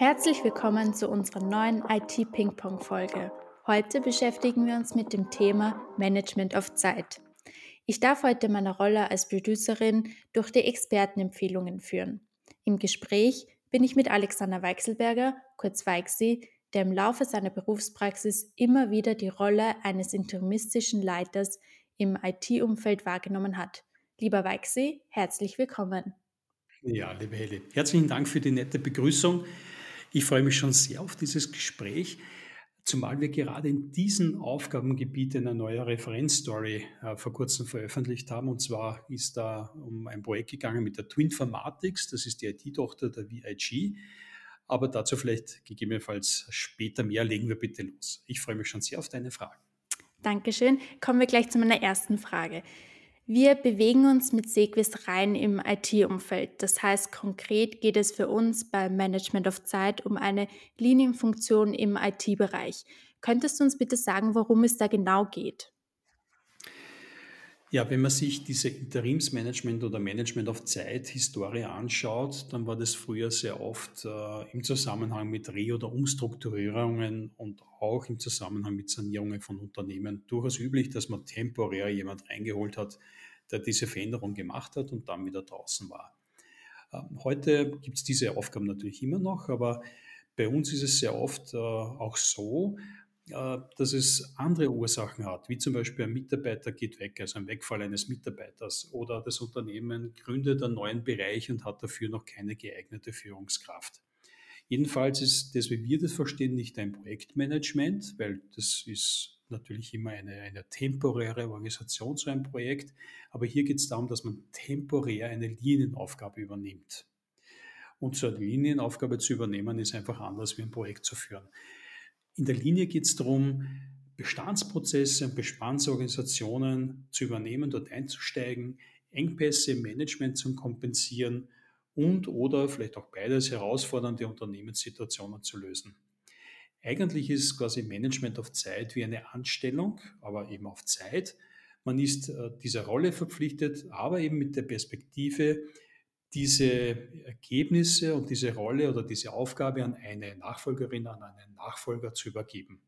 Herzlich willkommen zu unserer neuen IT-Ping-Pong-Folge. Heute beschäftigen wir uns mit dem Thema Management of Zeit. Ich darf heute meine Rolle als Producerin durch die Expertenempfehlungen führen. Im Gespräch bin ich mit Alexander Weichselberger, kurz Weixi, der im Laufe seiner Berufspraxis immer wieder die Rolle eines interimistischen Leiters im IT-Umfeld wahrgenommen hat. Lieber Weixi, herzlich willkommen. Ja, liebe Heli, herzlichen Dank für die nette Begrüßung. Ich freue mich schon sehr auf dieses Gespräch, zumal wir gerade in diesem Aufgabengebiet eine neue Referenzstory äh, vor kurzem veröffentlicht haben. Und zwar ist da um ein Projekt gegangen mit der Twinformatics, das ist die IT-Tochter der VIG. Aber dazu vielleicht gegebenenfalls später mehr. Legen wir bitte los. Ich freue mich schon sehr auf deine Fragen. Dankeschön. Kommen wir gleich zu meiner ersten Frage. Wir bewegen uns mit Sequis rein im IT-Umfeld. Das heißt, konkret geht es für uns beim Management of Zeit um eine Linienfunktion im IT-Bereich. Könntest du uns bitte sagen, worum es da genau geht? Ja, wenn man sich diese Interimsmanagement oder Management of Zeit Historie anschaut, dann war das früher sehr oft äh, im Zusammenhang mit Re- oder Umstrukturierungen und auch im Zusammenhang mit Sanierungen von Unternehmen durchaus üblich, dass man temporär jemand reingeholt hat, der diese Veränderung gemacht hat und dann wieder draußen war. Ähm, heute gibt es diese Aufgaben natürlich immer noch, aber bei uns ist es sehr oft äh, auch so, dass es andere Ursachen hat, wie zum Beispiel ein Mitarbeiter geht weg, also ein Wegfall eines Mitarbeiters oder das Unternehmen gründet einen neuen Bereich und hat dafür noch keine geeignete Führungskraft. Jedenfalls ist das, wie wir das verstehen, nicht ein Projektmanagement, weil das ist natürlich immer eine, eine temporäre Organisation, so ein Projekt. Aber hier geht es darum, dass man temporär eine Linienaufgabe übernimmt. Und so eine Linienaufgabe zu übernehmen, ist einfach anders wie ein Projekt zu führen. In der Linie geht es darum, Bestandsprozesse und Bestandsorganisationen zu übernehmen, dort einzusteigen, Engpässe im Management zu kompensieren und oder vielleicht auch beides herausfordernde Unternehmenssituationen zu lösen. Eigentlich ist quasi Management auf Zeit wie eine Anstellung, aber eben auf Zeit. Man ist äh, dieser Rolle verpflichtet, aber eben mit der Perspektive, diese Ergebnisse und diese Rolle oder diese Aufgabe an eine Nachfolgerin, an einen Nachfolger zu übergeben.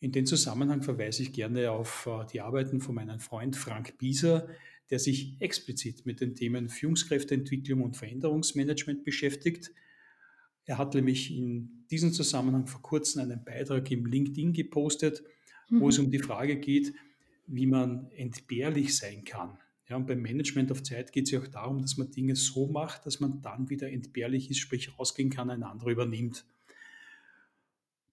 In dem Zusammenhang verweise ich gerne auf äh, die Arbeiten von meinem Freund Frank Bieser, der sich explizit mit den Themen Führungskräfteentwicklung und Veränderungsmanagement beschäftigt. Er hat nämlich in diesem Zusammenhang vor kurzem einen Beitrag im LinkedIn gepostet, mhm. wo es um die Frage geht, wie man entbehrlich sein kann. Ja, und beim Management auf Zeit geht es ja auch darum, dass man Dinge so macht, dass man dann wieder entbehrlich ist, sprich rausgehen kann, ein anderer übernimmt.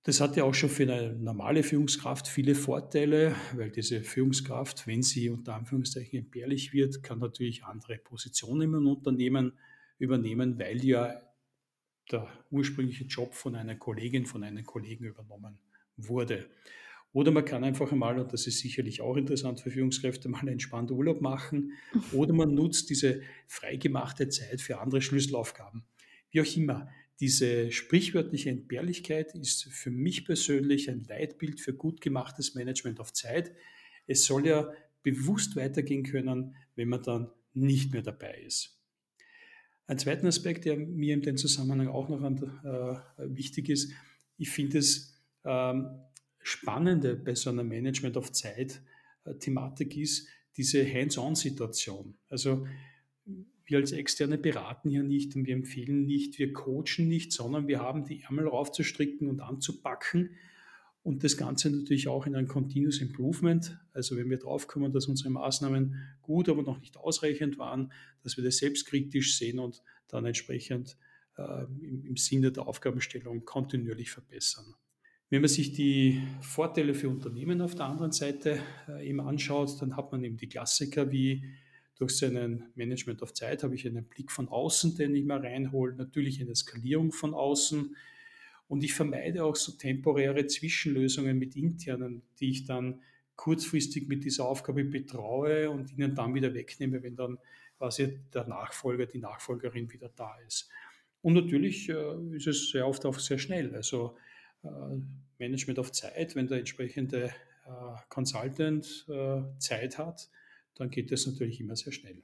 Das hat ja auch schon für eine normale Führungskraft viele Vorteile, weil diese Führungskraft, wenn sie unter Anführungszeichen entbehrlich wird, kann natürlich andere Positionen im Unternehmen übernehmen, weil ja der ursprüngliche Job von einer Kollegin, von einem Kollegen übernommen wurde. Oder man kann einfach einmal, und das ist sicherlich auch interessant für Führungskräfte, mal entspannt Urlaub machen. Oder man nutzt diese freigemachte Zeit für andere Schlüsselaufgaben. Wie auch immer, diese sprichwörtliche Entbehrlichkeit ist für mich persönlich ein Leitbild für gut gemachtes Management auf Zeit. Es soll ja bewusst weitergehen können, wenn man dann nicht mehr dabei ist. Ein zweiter Aspekt, der mir in dem Zusammenhang auch noch an, äh, wichtig ist, ich finde es ähm, Spannende bei so einer Management of Zeit-Thematik ist diese Hands-on-Situation. Also wir als Externe beraten hier nicht und wir empfehlen nicht, wir coachen nicht, sondern wir haben die Ärmel raufzustricken und anzupacken und das Ganze natürlich auch in ein Continuous Improvement. Also wenn wir draufkommen, dass unsere Maßnahmen gut, aber noch nicht ausreichend waren, dass wir das selbstkritisch sehen und dann entsprechend äh, im, im Sinne der Aufgabenstellung kontinuierlich verbessern. Wenn man sich die Vorteile für Unternehmen auf der anderen Seite äh, eben anschaut, dann hat man eben die Klassiker wie durch seinen Management auf Zeit habe ich einen Blick von außen, den ich mal reinhole, natürlich eine Skalierung von außen und ich vermeide auch so temporäre Zwischenlösungen mit internen, die ich dann kurzfristig mit dieser Aufgabe betraue und ihnen dann wieder wegnehme, wenn dann quasi der Nachfolger, die Nachfolgerin wieder da ist. Und natürlich äh, ist es sehr oft auch sehr schnell. Also Management auf Zeit, wenn der entsprechende äh, Consultant äh, Zeit hat, dann geht das natürlich immer sehr schnell.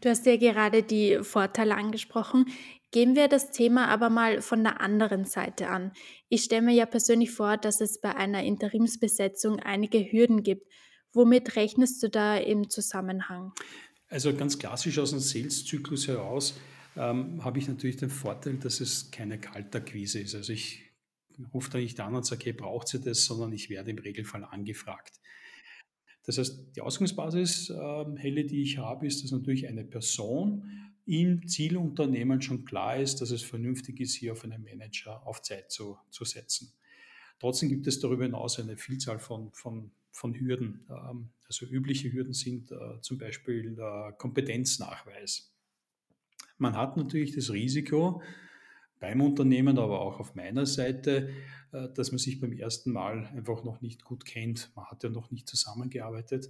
Du hast ja gerade die Vorteile angesprochen. Gehen wir das Thema aber mal von der anderen Seite an. Ich stelle mir ja persönlich vor, dass es bei einer Interimsbesetzung einige Hürden gibt. Womit rechnest du da im Zusammenhang? Also ganz klassisch aus dem Sales-Zyklus heraus ähm, habe ich natürlich den Vorteil, dass es keine Kaltakquise ist. Also ich rufe da nicht an und sage, hey, braucht sie das, sondern ich werde im Regelfall angefragt. Das heißt, die Ausgangsbasis, äh, Helle, die ich habe, ist, dass natürlich eine Person im Zielunternehmen schon klar ist, dass es vernünftig ist, hier auf einen Manager auf Zeit zu, zu setzen. Trotzdem gibt es darüber hinaus eine Vielzahl von, von, von Hürden. Ähm, also übliche Hürden sind äh, zum Beispiel äh, Kompetenznachweis. Man hat natürlich das Risiko beim Unternehmen, aber auch auf meiner Seite, äh, dass man sich beim ersten Mal einfach noch nicht gut kennt. Man hat ja noch nicht zusammengearbeitet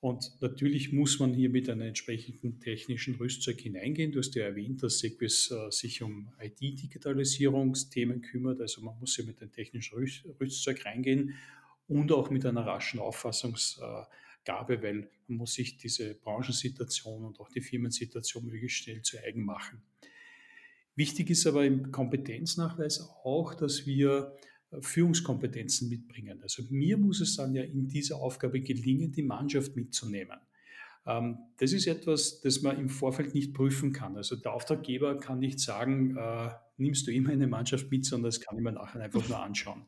und natürlich muss man hier mit einem entsprechenden technischen Rüstzeug hineingehen. Du hast ja erwähnt, dass Sequis äh, sich um IT-Digitalisierungsthemen kümmert. Also man muss hier mit dem technischen Rüstzeug reingehen und auch mit einer raschen Auffassungsgabe, weil man muss sich diese Branchensituation und auch die Firmensituation möglichst schnell zu eigen machen. Wichtig ist aber im Kompetenznachweis auch, dass wir Führungskompetenzen mitbringen. Also mir muss es dann ja in dieser Aufgabe gelingen, die Mannschaft mitzunehmen. Ähm, das ist etwas, das man im Vorfeld nicht prüfen kann. Also der Auftraggeber kann nicht sagen, äh, nimmst du immer eine Mannschaft mit, sondern das kann ich mir nachher einfach nur anschauen.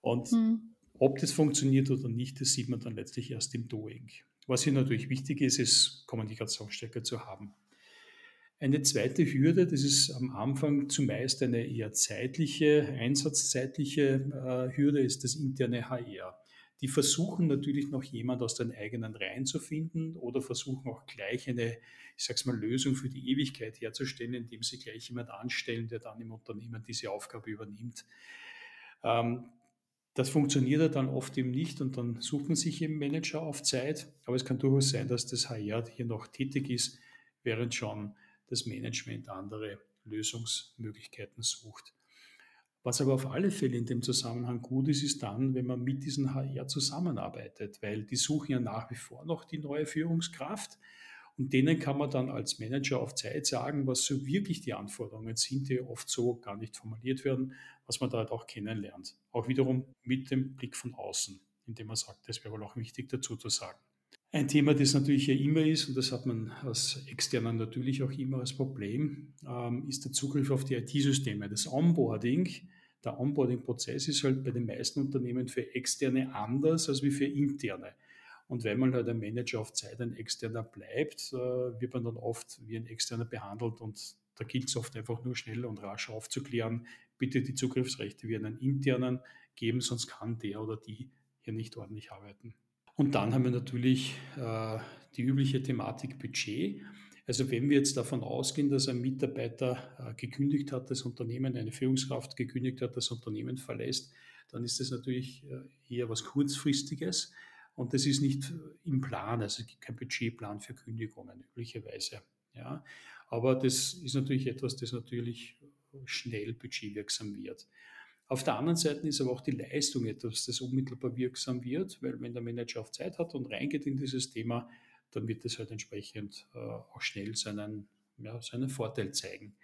Und hm. ob das funktioniert oder nicht, das sieht man dann letztlich erst im Doing. Was hier natürlich wichtig ist, ist Kommunikationsstärke zu haben. Eine zweite Hürde, das ist am Anfang zumeist eine eher zeitliche, einsatzzeitliche äh, Hürde, ist das interne HR. Die versuchen natürlich noch jemand aus den eigenen Reihen zu finden oder versuchen auch gleich eine, ich sag's mal, Lösung für die Ewigkeit herzustellen, indem sie gleich jemand anstellen, der dann im Unternehmen diese Aufgabe übernimmt. Ähm, das funktioniert dann oft eben nicht und dann sucht man sich eben Manager auf Zeit. Aber es kann durchaus sein, dass das HR hier noch tätig ist, während schon das Management andere Lösungsmöglichkeiten sucht. Was aber auf alle Fälle in dem Zusammenhang gut ist, ist dann, wenn man mit diesen HR zusammenarbeitet, weil die suchen ja nach wie vor noch die neue Führungskraft und denen kann man dann als Manager auf Zeit sagen, was so wirklich die Anforderungen sind, die oft so gar nicht formuliert werden, was man da halt auch kennenlernt. Auch wiederum mit dem Blick von außen, indem man sagt, das wäre wohl auch wichtig dazu zu sagen. Ein Thema, das natürlich ja immer ist, und das hat man als Externer natürlich auch immer als Problem, ähm, ist der Zugriff auf die IT-Systeme. Das Onboarding, der Onboarding-Prozess ist halt bei den meisten Unternehmen für Externe anders als wie für Interne. Und wenn man halt ein Manager auf Zeit ein Externer bleibt, äh, wird man dann oft wie ein Externer behandelt und da gilt es oft einfach nur schnell und rasch aufzuklären, bitte die Zugriffsrechte wie einen Internen geben, sonst kann der oder die hier nicht ordentlich arbeiten. Und dann haben wir natürlich äh, die übliche Thematik Budget. Also wenn wir jetzt davon ausgehen, dass ein Mitarbeiter äh, gekündigt hat, das Unternehmen, eine Führungskraft gekündigt hat, das Unternehmen verlässt, dann ist das natürlich äh, eher was Kurzfristiges. Und das ist nicht im Plan, also es gibt keinen Budgetplan für Kündigungen üblicherweise. Ja. Aber das ist natürlich etwas, das natürlich schnell budgetwirksam wird. Auf der anderen Seite ist aber auch die Leistung etwas, das unmittelbar wirksam wird, weil wenn der Manager auf Zeit hat und reingeht in dieses Thema, dann wird es halt entsprechend äh, auch schnell seinen, ja, seinen Vorteil zeigen.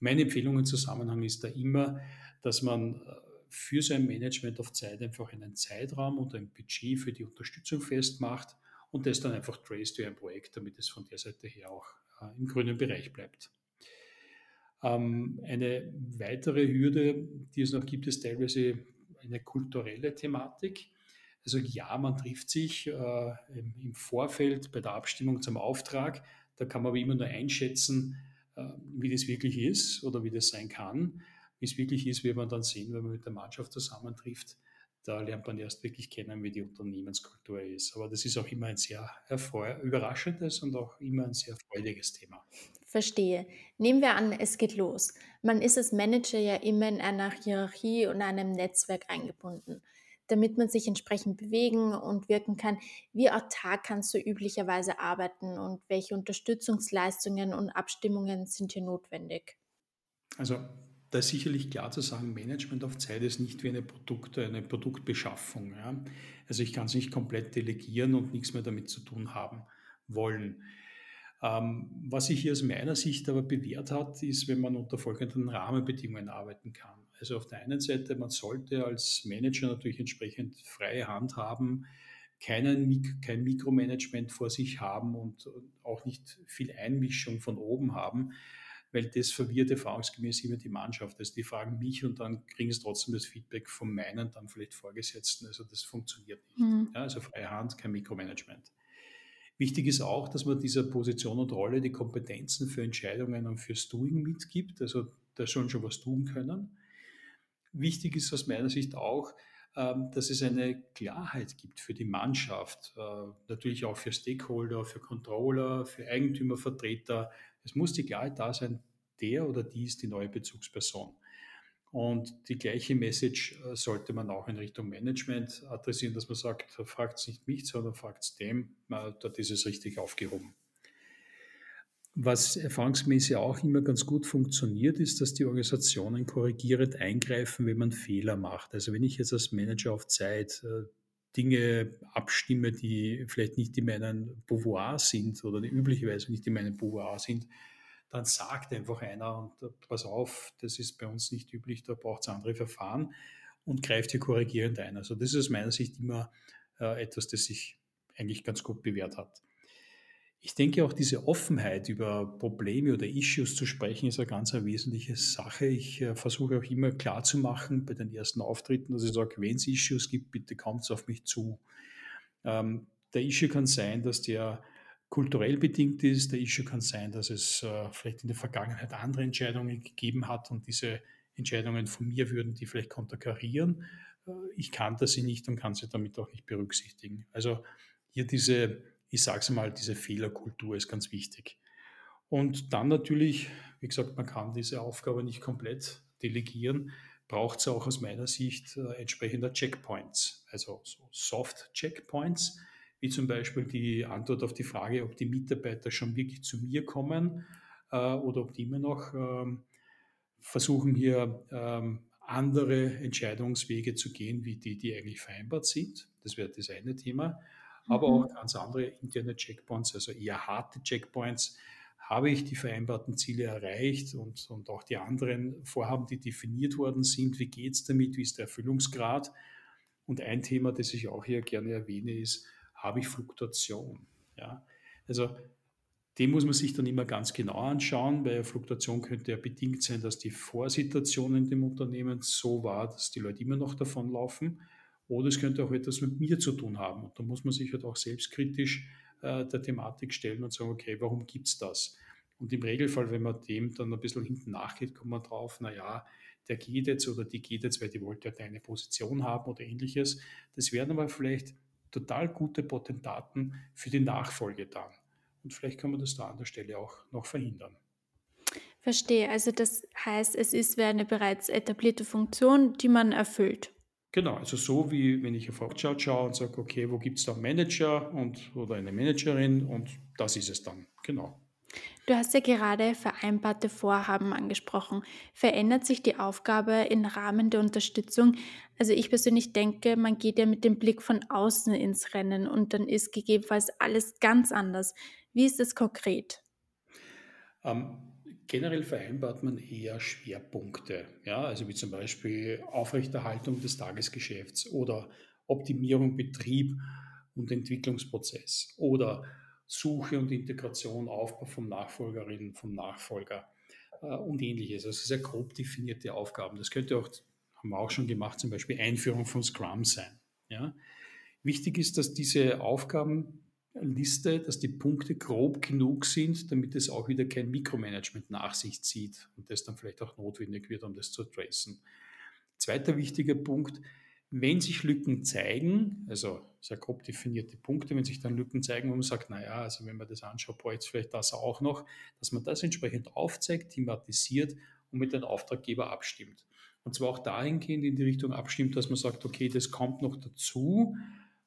Meine Empfehlung im Zusammenhang ist da immer, dass man äh, für sein Management auf Zeit einfach einen Zeitraum und ein Budget für die Unterstützung festmacht und das dann einfach trace to ein Projekt, damit es von der Seite her auch äh, im grünen Bereich bleibt. Ähm, eine weitere Hürde, die es noch gibt, ist teilweise eine kulturelle Thematik. Also ja, man trifft sich äh, im Vorfeld bei der Abstimmung zum Auftrag. Da kann man aber immer nur einschätzen, äh, wie das wirklich ist oder wie das sein kann. Wie es wirklich ist, wird man dann sehen, wenn man mit der Mannschaft zusammentrifft. Da lernt man erst wirklich kennen, wie die Unternehmenskultur ist. Aber das ist auch immer ein sehr überraschendes und auch immer ein sehr freudiges Thema. Verstehe. Nehmen wir an, es geht los. Man ist als Manager ja immer in einer Hierarchie und einem Netzwerk eingebunden. Damit man sich entsprechend bewegen und wirken kann, wie autark kannst du üblicherweise arbeiten und welche Unterstützungsleistungen und Abstimmungen sind hier notwendig? Also da ist sicherlich klar zu sagen, Management auf Zeit ist nicht wie eine, Produkt, eine Produktbeschaffung. Ja? Also ich kann es nicht komplett delegieren und nichts mehr damit zu tun haben wollen. Ähm, was sich hier aus meiner Sicht aber bewährt hat, ist, wenn man unter folgenden Rahmenbedingungen arbeiten kann. Also auf der einen Seite, man sollte als Manager natürlich entsprechend freie Hand haben, keinen, kein Mikromanagement vor sich haben und auch nicht viel Einmischung von oben haben, weil das verwirrt erfahrungsgemäß immer die Mannschaft. Also die fragen mich und dann kriegen sie trotzdem das Feedback von meinen, dann vielleicht Vorgesetzten. Also das funktioniert nicht. Mhm. Ja, also freie Hand, kein Mikromanagement. Wichtig ist auch, dass man dieser Position und Rolle die Kompetenzen für Entscheidungen und fürs Doing mitgibt, also da schon schon was tun können. Wichtig ist aus meiner Sicht auch, ähm, dass es eine Klarheit gibt für die Mannschaft, äh, natürlich auch für Stakeholder, für Controller, für Eigentümervertreter. Es muss die Klarheit da sein, der oder die ist die neue Bezugsperson. Und die gleiche Message äh, sollte man auch in Richtung Management adressieren, dass man sagt, fragt es nicht mich, sondern fragt es dem, dort ist es richtig aufgehoben. Was erfahrungsmäßig auch immer ganz gut funktioniert, ist, dass die Organisationen korrigierend eingreifen, wenn man Fehler macht. Also wenn ich jetzt als Manager auf Zeit äh, Dinge abstimme, die vielleicht nicht in meinem Pouvoir sind oder die üblicherweise nicht in meinem Pouvoir sind, dann sagt einfach einer, und äh, pass auf, das ist bei uns nicht üblich, da braucht es andere Verfahren und greift hier korrigierend ein. Also das ist aus meiner Sicht immer äh, etwas, das sich eigentlich ganz gut bewährt hat. Ich denke auch diese Offenheit über Probleme oder Issues zu sprechen ist eine ganz eine wesentliche Sache. Ich äh, versuche auch immer klarzumachen bei den ersten Auftritten, dass ich sage, wenn es Issues gibt, bitte kommt auf mich zu. Ähm, der Issue kann sein, dass der kulturell bedingt ist. Der Issue kann sein, dass es äh, vielleicht in der Vergangenheit andere Entscheidungen gegeben hat und diese Entscheidungen von mir würden die vielleicht konterkarieren. Äh, ich kannte sie nicht und kann sie damit auch nicht berücksichtigen. Also hier diese ich sage es mal, diese Fehlerkultur ist ganz wichtig. Und dann natürlich, wie gesagt, man kann diese Aufgabe nicht komplett delegieren, braucht es auch aus meiner Sicht äh, entsprechender Checkpoints, also so Soft-Checkpoints, wie zum Beispiel die Antwort auf die Frage, ob die Mitarbeiter schon wirklich zu mir kommen äh, oder ob die immer noch ähm, versuchen, hier ähm, andere Entscheidungswege zu gehen, wie die, die eigentlich vereinbart sind. Das wäre das eine Thema aber mhm. auch ganz andere interne Checkpoints, also eher harte Checkpoints. Habe ich die vereinbarten Ziele erreicht und, und auch die anderen Vorhaben, die definiert worden sind, wie geht es damit, wie ist der Erfüllungsgrad? Und ein Thema, das ich auch hier gerne erwähne, ist, habe ich Fluktuation? Ja? Also dem muss man sich dann immer ganz genau anschauen, weil Fluktuation könnte ja bedingt sein, dass die Vorsituation in dem Unternehmen so war, dass die Leute immer noch davonlaufen. Oder es könnte auch etwas mit mir zu tun haben. Und da muss man sich halt auch selbstkritisch äh, der Thematik stellen und sagen, okay, warum gibt es das? Und im Regelfall, wenn man dem dann ein bisschen hinten nachgeht, kommt man drauf, naja, der geht jetzt oder die geht jetzt, weil die wollte ja deine Position haben oder ähnliches. Das wären aber vielleicht total gute Potentaten für die Nachfolge dann. Und vielleicht kann man das da an der Stelle auch noch verhindern. Verstehe. Also das heißt, es ist wie eine bereits etablierte Funktion, die man erfüllt. Genau, also so wie wenn ich auf Workchart schaue und sage, okay, wo gibt es da einen Manager und, oder eine Managerin und das ist es dann, genau. Du hast ja gerade vereinbarte Vorhaben angesprochen. Verändert sich die Aufgabe im Rahmen der Unterstützung? Also ich persönlich denke, man geht ja mit dem Blick von außen ins Rennen und dann ist gegebenenfalls alles ganz anders. Wie ist es konkret? Ähm, Generell vereinbart man eher Schwerpunkte, ja, also wie zum Beispiel Aufrechterhaltung des Tagesgeschäfts oder Optimierung Betrieb und Entwicklungsprozess oder Suche und Integration, Aufbau vom Nachfolgerin, vom Nachfolger äh, und ähnliches. Also sehr grob definierte Aufgaben. Das könnte auch, haben wir auch schon gemacht, zum Beispiel Einführung von Scrum sein. Ja. Wichtig ist, dass diese Aufgaben Liste, dass die Punkte grob genug sind, damit es auch wieder kein Mikromanagement nach sich zieht und das dann vielleicht auch notwendig wird, um das zu tracen. Zweiter wichtiger Punkt, wenn sich Lücken zeigen, also sehr grob definierte Punkte, wenn sich dann Lücken zeigen, wo man sagt, naja, also wenn man das anschaut, braucht es vielleicht das auch noch, dass man das entsprechend aufzeigt, thematisiert und mit dem Auftraggeber abstimmt. Und zwar auch dahingehend in die Richtung abstimmt, dass man sagt, okay, das kommt noch dazu,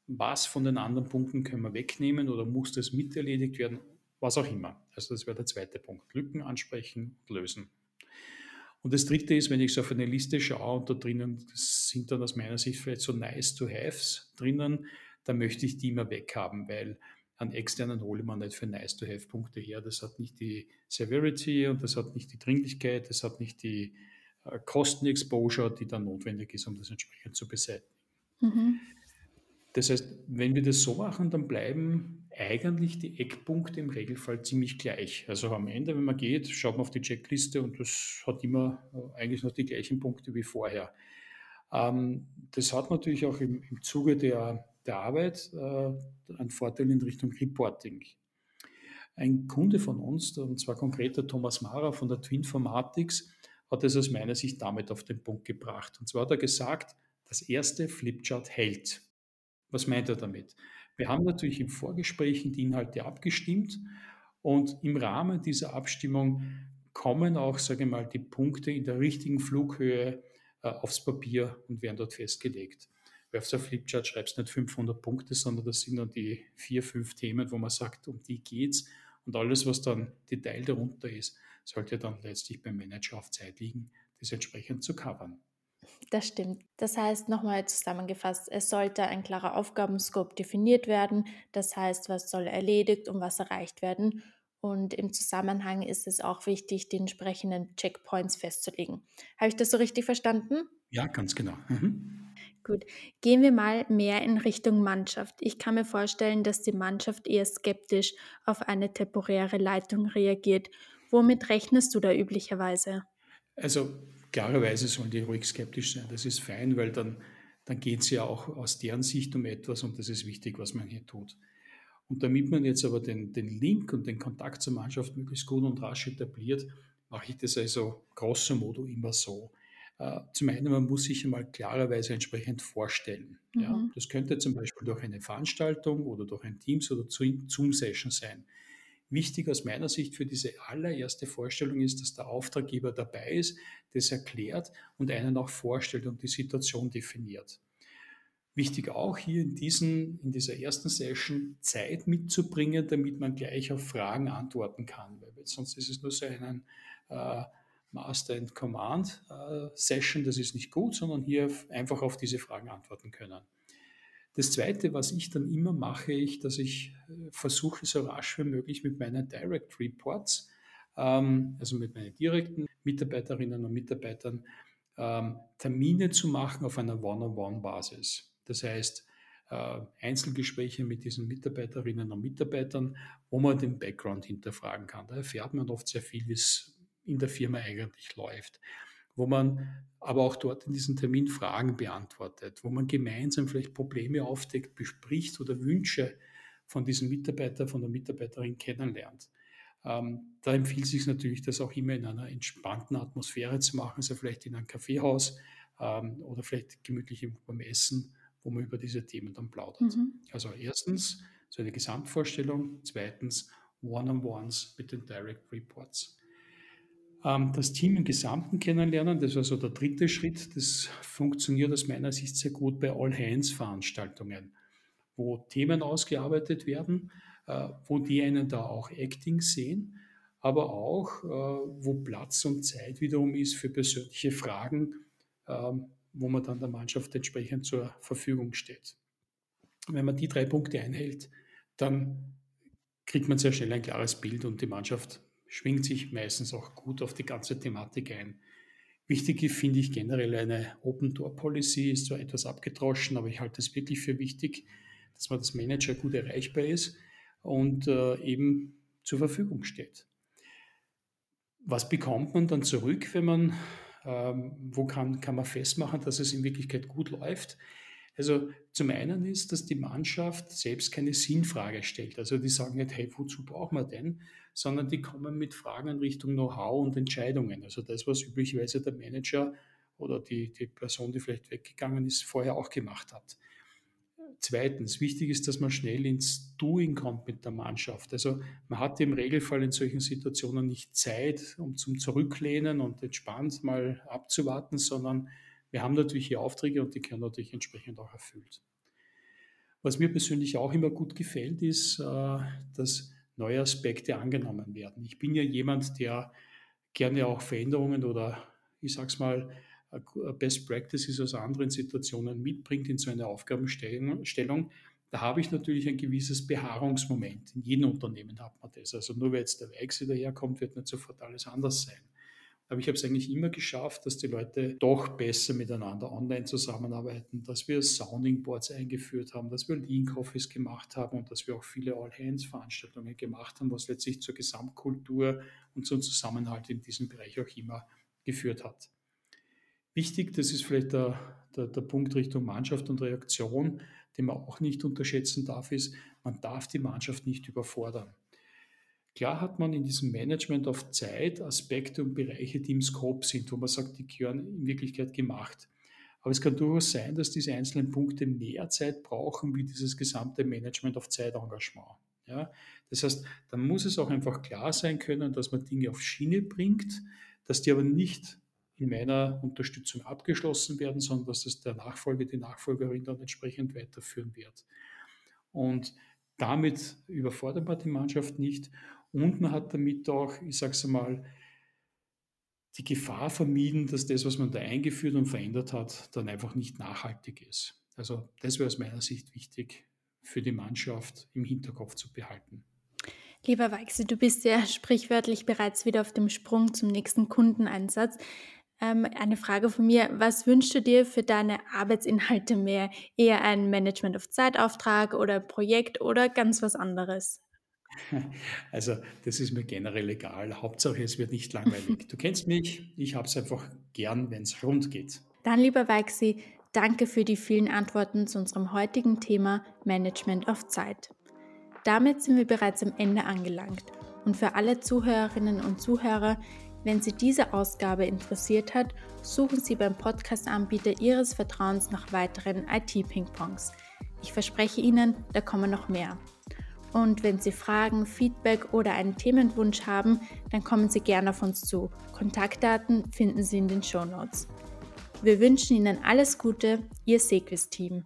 was von den anderen Punkten können wir wegnehmen oder muss das mit erledigt werden, was auch immer. Also das wäre der zweite Punkt. Lücken ansprechen und lösen. Und das dritte ist, wenn ich so auf eine Liste schaue und da drinnen sind dann aus meiner Sicht vielleicht so nice to haves drinnen, dann möchte ich die immer weghaben, weil einen externen hole man nicht für Nice-to-Have-Punkte her. Das hat nicht die Severity und das hat nicht die Dringlichkeit, das hat nicht die äh, Kostenexposure, die dann notwendig ist, um das entsprechend zu beseitigen. Mhm. Das heißt, wenn wir das so machen, dann bleiben eigentlich die Eckpunkte im Regelfall ziemlich gleich. Also am Ende, wenn man geht, schaut man auf die Checkliste und das hat immer äh, eigentlich noch die gleichen Punkte wie vorher. Ähm, das hat natürlich auch im, im Zuge der, der Arbeit äh, einen Vorteil in Richtung Reporting. Ein Kunde von uns, und zwar konkret der Thomas Mara von der Twinformatics, hat es aus meiner Sicht damit auf den Punkt gebracht. Und zwar hat er gesagt, das erste Flipchart hält. Was meint er damit? Wir haben natürlich im Vorgespräch die Inhalte abgestimmt und im Rahmen dieser Abstimmung kommen auch, sage ich mal, die Punkte in der richtigen Flughöhe äh, aufs Papier und werden dort festgelegt. Weil auf so einem Flipchart schreibst du nicht 500 Punkte, sondern das sind dann die vier, fünf Themen, wo man sagt, um die geht's. Und alles, was dann Detail darunter ist, sollte dann letztlich beim Manager auf Zeit liegen, das entsprechend zu covern. Das stimmt. Das heißt, nochmal zusammengefasst, es sollte ein klarer Aufgabenscope definiert werden. Das heißt, was soll erledigt und was erreicht werden. Und im Zusammenhang ist es auch wichtig, die entsprechenden Checkpoints festzulegen. Habe ich das so richtig verstanden? Ja, ganz genau. Mhm. Gut, gehen wir mal mehr in Richtung Mannschaft. Ich kann mir vorstellen, dass die Mannschaft eher skeptisch auf eine temporäre Leitung reagiert. Womit rechnest du da üblicherweise? Also klarerweise sollen die ruhig skeptisch sein. Das ist fein, weil dann, dann geht es ja auch aus deren Sicht um etwas und das ist wichtig, was man hier tut. Und damit man jetzt aber den, den Link und den Kontakt zur Mannschaft möglichst gut und rasch etabliert, mache ich das also grosso modo immer so. Äh, zum einen, man muss sich einmal klarerweise entsprechend vorstellen. Mhm. Ja, das könnte zum Beispiel durch eine Veranstaltung oder durch ein Teams- oder Zoom-Session sein. Wichtig aus meiner Sicht für diese allererste Vorstellung ist, dass der Auftraggeber dabei ist, das erklärt und einen auch vorstellt und die Situation definiert. Wichtig auch hier in, diesen, in dieser ersten Session Zeit mitzubringen, damit man gleich auf Fragen antworten kann, weil sonst ist es nur so ein äh, Master and Command äh, Session, das ist nicht gut, sondern hier einfach auf diese Fragen antworten können. Das Zweite, was ich dann immer mache, ich, dass ich äh, versuche, so rasch wie möglich mit meinen Direct Reports, ähm, also mit meinen direkten Mitarbeiterinnen und Mitarbeitern, ähm, Termine zu machen auf einer One-on-One-Basis. Das heißt, äh, Einzelgespräche mit diesen Mitarbeiterinnen und Mitarbeitern, wo man den Background hinterfragen kann. Da erfährt man oft sehr viel, wie es in der Firma eigentlich läuft wo man aber auch dort in diesem Termin Fragen beantwortet, wo man gemeinsam vielleicht Probleme aufdeckt, bespricht oder Wünsche von diesem Mitarbeiter, von der Mitarbeiterin kennenlernt. Ähm, da empfiehlt es sich natürlich, das auch immer in einer entspannten Atmosphäre zu machen, also vielleicht in einem Kaffeehaus ähm, oder vielleicht gemütlich beim Essen, wo man über diese Themen dann plaudert. Mhm. Also erstens so eine Gesamtvorstellung, zweitens One-on-Ones mit den Direct Reports. Ähm, das Team im Gesamten kennenlernen, das war so der dritte Schritt. Das funktioniert aus meiner Sicht sehr gut bei All-Hands-Veranstaltungen, wo Themen ausgearbeitet werden, äh, wo die einen da auch Acting sehen, aber auch, äh, wo Platz und Zeit wiederum ist für persönliche Fragen, ähm, wo man dann der Mannschaft entsprechend zur Verfügung steht. Wenn man die drei Punkte einhält, dann kriegt man sehr schnell ein klares Bild und die Mannschaft schwingt sich meistens auch gut auf die ganze Thematik ein. Wichtig finde ich generell eine Open Door Policy, ist zwar etwas abgedroschen, aber ich halte es wirklich für wichtig, dass man das Manager gut erreichbar ist und äh, eben zur Verfügung steht. Was bekommt man dann zurück, wenn man, ähm, wo kann, kann man festmachen, dass es in Wirklichkeit gut läuft? Also zum einen ist, dass die Mannschaft selbst keine Sinnfrage stellt. Also die sagen nicht, hey, wozu brauchen wir denn? Sondern die kommen mit Fragen in Richtung Know-how und Entscheidungen. Also das, was üblicherweise der Manager oder die, die Person, die vielleicht weggegangen ist, vorher auch gemacht hat. Zweitens, wichtig ist, dass man schnell ins Doing kommt mit der Mannschaft. Also man hat im Regelfall in solchen Situationen nicht Zeit, um zum Zurücklehnen und entspannt mal abzuwarten, sondern wir haben natürlich hier Aufträge und die können natürlich entsprechend auch erfüllt. Was mir persönlich auch immer gut gefällt, ist, äh, dass neue Aspekte angenommen werden. Ich bin ja jemand, der gerne auch Veränderungen oder ich sage es mal, Best Practices aus anderen Situationen mitbringt in so eine Aufgabenstellung. da habe ich natürlich ein gewisses Beharrungsmoment. In jedem Unternehmen hat man das. Also nur weil jetzt der Weixi daherkommt, wird nicht sofort alles anders sein. Aber ich habe es eigentlich immer geschafft, dass die Leute doch besser miteinander online zusammenarbeiten, dass wir Sounding Boards eingeführt haben, dass wir Link Office gemacht haben und dass wir auch viele All-Hands-Veranstaltungen gemacht haben, was letztlich zur Gesamtkultur und zum Zusammenhalt in diesem Bereich auch immer geführt hat. Wichtig, das ist vielleicht der, der, der Punkt Richtung Mannschaft und Reaktion, den man auch nicht unterschätzen darf, ist, man darf die Mannschaft nicht überfordern. Klar hat man in diesem Management auf Zeit Aspekte und Bereiche, die im Scope sind, wo man sagt, die gehören in Wirklichkeit gemacht. Aber es kann durchaus sein, dass diese einzelnen Punkte mehr Zeit brauchen, wie dieses gesamte Management auf Zeitengagement. Ja? Das heißt, da muss es auch einfach klar sein können, dass man Dinge auf Schiene bringt, dass die aber nicht in meiner Unterstützung abgeschlossen werden, sondern dass es der Nachfolger, die Nachfolgerin dann entsprechend weiterführen wird. Und damit überfordert man die Mannschaft nicht und man hat damit auch, ich sage es einmal, die Gefahr vermieden, dass das, was man da eingeführt und verändert hat, dann einfach nicht nachhaltig ist. Also das wäre aus meiner Sicht wichtig für die Mannschaft im Hinterkopf zu behalten. Lieber Weichsel, du bist ja sprichwörtlich bereits wieder auf dem Sprung zum nächsten Kundeneinsatz. Ähm, eine Frage von mir, was wünschst du dir für deine Arbeitsinhalte mehr? Eher ein Management of Zeitauftrag oder Projekt oder ganz was anderes? Also das ist mir generell egal. Hauptsache, es wird nicht langweilig. Du kennst mich, ich habe es einfach gern, wenn es rund geht. Dann, lieber Weixi, danke für die vielen Antworten zu unserem heutigen Thema Management of Zeit. Damit sind wir bereits am Ende angelangt. Und für alle Zuhörerinnen und Zuhörer, wenn Sie diese Ausgabe interessiert hat, suchen Sie beim Podcast-Anbieter Ihres Vertrauens nach weiteren IT-Ping-Pongs. Ich verspreche Ihnen, da kommen noch mehr. Und wenn Sie Fragen, Feedback oder einen Themenwunsch haben, dann kommen Sie gerne auf uns zu. Kontaktdaten finden Sie in den Show Notes. Wir wünschen Ihnen alles Gute, Ihr Sequis-Team.